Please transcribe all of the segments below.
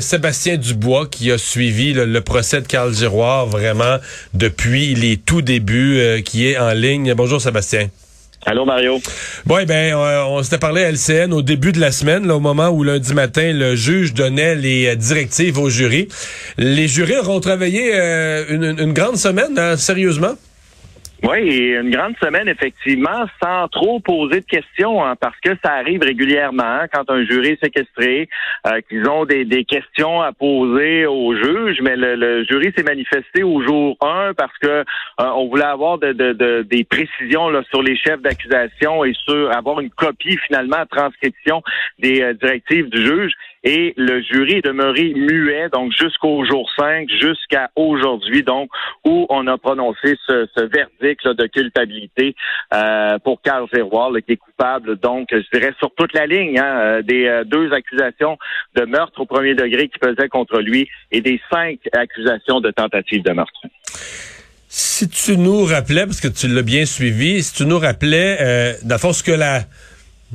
Sébastien Dubois qui a suivi le, procès de Carl Giroir vraiment depuis les tout débuts, euh, qui est en ligne. Bonjour Sébastien. Allô Mario. Bon, eh ben, euh, on, s'était parlé à LCN au début de la semaine, là, au moment où lundi matin le juge donnait les euh, directives au jury. Les jurys auront travaillé une, grande semaine, hein, sérieusement? Oui, une grande semaine, effectivement, sans trop poser de questions, hein, parce que ça arrive régulièrement hein, quand un jury est séquestré, euh, qu'ils ont des, questions à poser au juge, mais le, jury s'est manifesté au jour 1 parce que euh, on voulait avoir de, des précisions là, sur les chefs d'accusation et sur avoir une copie finalement, transcription des euh, directives du juge et le jury est demeuré muet, donc jusqu'au jour 5, jusqu'à aujourd'hui, donc, où on a prononcé ce, verdict de culpabilité euh, pour Carl Zerroir, qui est coupable, donc, je dirais, sur toute la ligne, hein, euh, des euh, deux accusations de meurtre au premier degré qui pesaient contre lui et des cinq accusations de tentative de meurtre. Si tu nous rappelais, parce que tu l'as bien suivi, si tu nous rappelais, euh, ce que la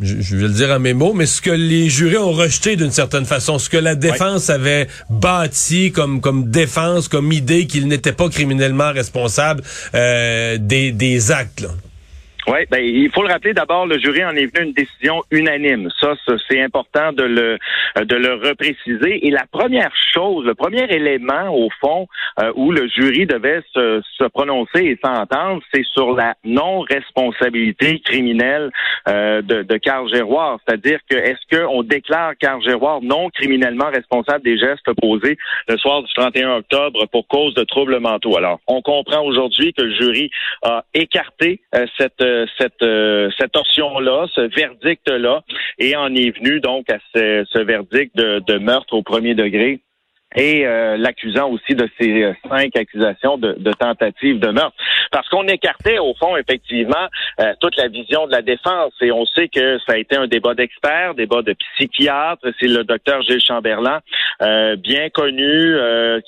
je, vais le dire en mes mots, mais ce que les jurés ont rejeté d'une certaine façon, ce que la défense avait bâti comme comme défense, comme idée qu'il n'était pas criminellement responsable euh, des, des actes. Là. Oui, ben, il faut le rappeler d'abord, le jury en est venu à une décision unanime. Ça, c'est important de le de le repréciser. Et la première chose, le premier élément au fond euh, où le jury devait se, se prononcer et s'entendre, c'est sur la non-responsabilité criminelle euh, de, de Carl Géroir. C'est-à-dire que est-ce qu'on déclare Carl Géroir non criminellement responsable des gestes posés le soir du 31 octobre pour cause de troubles mentaux? Alors, on comprend aujourd'hui que le jury a écarté euh, cette cette, euh, cette option-là, ce verdict-là, et en est venu donc à ce, verdict de, meurtre au premier degré et euh, l'accusant aussi de ces euh, cinq accusations de, tentative de meurtre. Parce qu'on écartait, au fond, effectivement, toute la vision de la défense. Et on sait que ça a été un débat d'experts, débat de psychiatres. C'est le docteur Gilles Chamberlain, bien connu,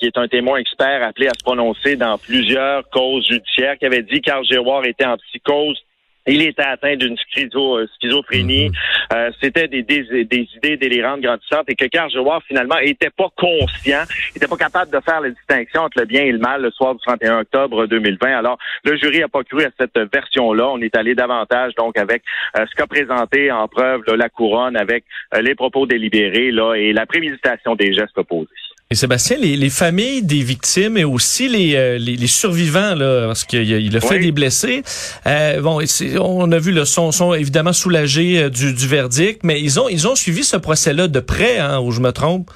qui est un témoin expert appelé à se prononcer dans plusieurs causes judiciaires, qui avait dit Giroir était en psychose il était atteint d'une schizo, schizophrénie. Mhm. Euh, C'était des, des, des, idées délirantes grandissantes et que Giroir, finalement, était pas conscient, était pas capable de faire la distinction entre le bien et le mal le soir du 31 octobre 2020. Alors, le jury n'a pas cru à cette version-là. On est allé davantage, donc, avec euh, ce qu'a présenté en preuve la couronne, avec euh, les propos délibérés là, et la préméditation des gestes opposés. Et Sébastien, les, familles des victimes et aussi les, euh, les, survivants, là, parce qu'il a, fait des blessés, euh, bon, on a vu le son, sont évidemment soulagés euh, du, du verdict, mais ils ont ils ont suivi ce procès-là de près, hein, où je me trompe?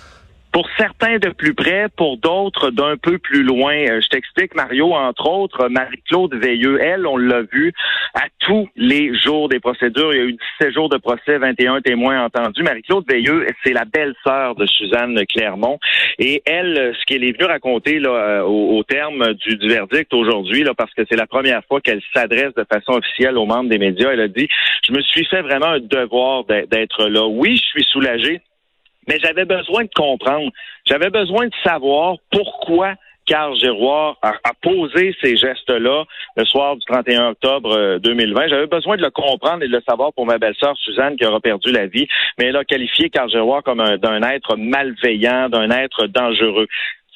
Pour certains de plus près, pour d'autres d'un peu plus loin. Euh, je t'explique, Mario, entre autres, Marie-Claude Veilleux, elle, on l'a vu à tous les jours des procédures. Il y a eu 17 jours de procès, 21 témoins entendus. Marie-Claude Veilleux, c'est la belle-sœur de Suzanne Clermont. Et elle, ce qu'elle est venue raconter là, euh, au, terme du, du verdict aujourd'hui, parce que c'est la première fois qu'elle s'adresse de façon officielle aux membres des médias, elle a dit, je me suis fait vraiment un devoir d'être là. Oui, je suis soulagée mais j'avais besoin de comprendre. J'avais besoin de savoir pourquoi Carl Giroir a, posé ces gestes-là le soir du 31 octobre 2020. Euh, j'avais besoin de le comprendre et de le savoir pour ma belle-sœur Suzanne qui aura perdu la vie, mais elle a qualifié Carl Giroir comme d'un être malveillant, d'un être dangereux.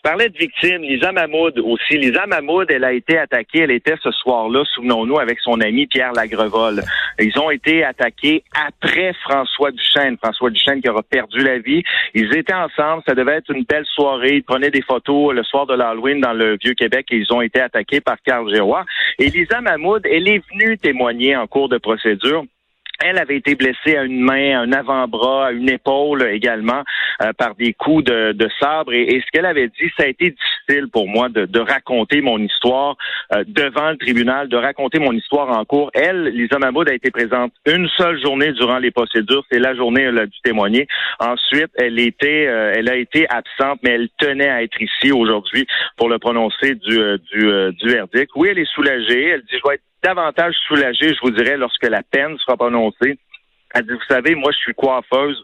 Tu parlais de victimes, Lisa Mahmoud aussi. Lisa Mahmoud, elle a été attaquée, elle était ce soir-là, souvenons-nous, avec son ami Pierre Lagrevol. Ils ont été attaqués après François Duchesne. François Duchesne qui aura perdu la vie. Ils étaient ensemble, ça devait être une belle soirée. Ils prenaient des photos le soir de l'Halloween dans le Vieux-Québec et ils ont été attaqués par Carl Gérois. Et Lisa Mahmoud, elle est venue témoigner en cours de procédure. Elle avait été blessée à une main, à un avant-bras, à une épaule également euh, par des coups de, sabre. Et, ce qu'elle avait dit, ça a été difficile pour moi de, raconter mon histoire euh, devant le tribunal, de raconter mon histoire en cours. Elle, Lisa Mahmoud, a été présente une seule journée durant les procédures. C'est la journée où elle a dû témoigner. Ensuite, elle était, euh, elle a été absente, mais elle tenait à être ici aujourd'hui pour le prononcer du, du, du verdict. Oui, elle est soulagée. Elle dit, je vais être davantage soulagé, je vous dirais, lorsque la peine sera prononcée. Elle dit, vous savez, moi, je suis coiffeuse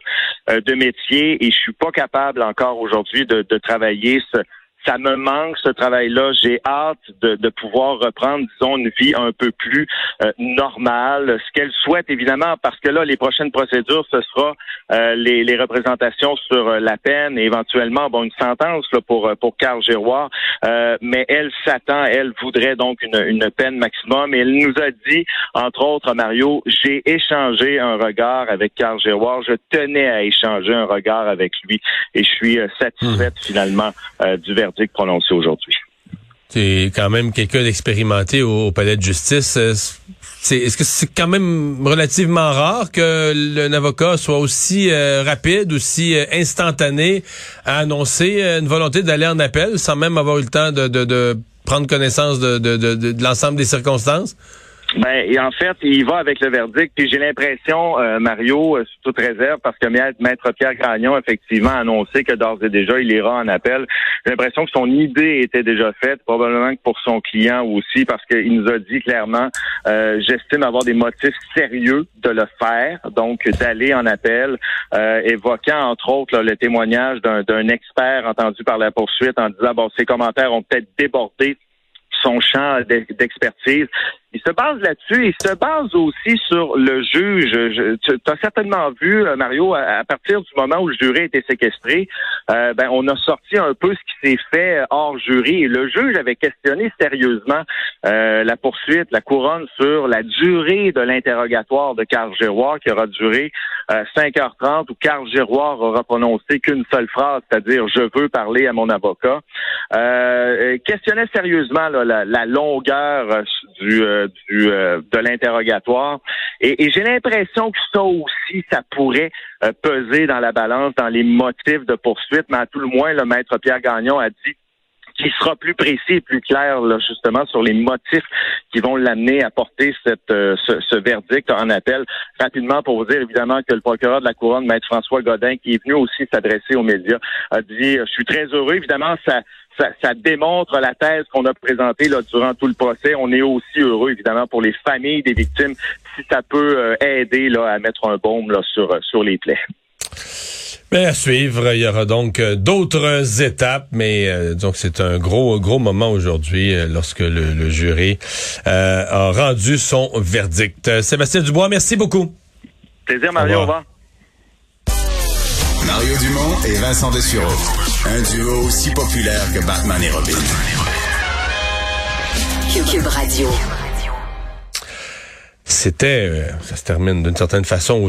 euh, de métier et je suis pas capable encore aujourd'hui de, travailler ce, ça me manque ce travail-là. J'ai hâte de, de, pouvoir reprendre, disons, une vie un peu plus euh, normale. Ce qu'elle souhaite, évidemment, parce que là, les prochaines procédures, ce sera euh, les, les, représentations sur euh, la peine et éventuellement, bon, une sentence là, pour pour Carl Giroir. mais elle s'attend, elle voudrait donc une, une peine maximum. Et elle nous a dit, entre autres, Mario, j'ai échangé un regard avec Carl Giroir. Je tenais à échanger un regard avec lui et je suis satisfaite hmm. finalement du verdict aujourd'hui. C'est quand même quelqu'un d'expérimenté au, palais de justice. Euh, est-ce que c'est quand même relativement rare que un avocat soit aussi euh, rapide, aussi euh, instantané à annoncer une volonté d'aller en appel sans même avoir eu le temps de, prendre connaissance de l'ensemble des circonstances? Ben, et en fait, il va avec le verdict. Puis j'ai l'impression, euh, Mario, euh, sous toute réserve, parce que Maître Pierre Gagnon, effectivement, a annoncé que d'ores et déjà, il ira en appel. J'ai l'impression que son idée était déjà faite, probablement que pour son client aussi, parce qu'il nous a dit clairement, euh, j'estime avoir des motifs sérieux de le faire, donc d'aller en appel, évoquant entre autres le témoignage d'un expert entendu par la poursuite en disant, bon, ses commentaires ont peut-être débordé son champ d'expertise. Il se base là-dessus. Il se base aussi sur le juge. tu as certainement vu, euh, Mario, à, partir du moment où le jury a été séquestré, euh, ben, on a sorti un peu ce qui s'est fait hors jury. le juge avait questionné sérieusement euh, la poursuite, la couronne sur la durée de l'interrogatoire de Carl Giroir, qui aura duré 5h30, où Carl Giroir aura prononcé qu'une seule phrase, c'est-à-dire « je veux parler à mon avocat questionnait sérieusement la, la, longueur du euh, de l'interrogatoire. Et, j'ai l'impression que ça aussi, ça pourrait euh, peser dans la balance, dans les motifs de poursuite. Mais à tout le moins, le maître Pierre Gagnon a dit qu'il sera plus précis et plus clair là, justement sur les motifs qui vont l'amener à porter cette, euh, ce, verdict en appel. Rapidement, pour vous dire évidemment que le procureur de la Couronne, Maître François Godin, qui est venu aussi s'adresser aux médias, a dit, je suis très heureux, évidemment, ça, ça, démontre la thèse qu'on a présentée là, durant tout le procès. On est aussi heureux, évidemment, pour les familles des victimes, si ça peut euh, aider là, à mettre un baume là, sur, euh, sur les plaies. Mais à suivre, il y aura donc euh, d'autres étapes, mais donc c'est un gros gros moment aujourd'hui lorsque le, jury a rendu son verdict. Sébastien Dubois, merci beaucoup. Plaisir, Mario. Au revoir. Mario Dumont et Vincent Dessureau. Un duo aussi populaire que Batman et Robin. Cube Radio. C'était, euh, ça se termine d'une certaine façon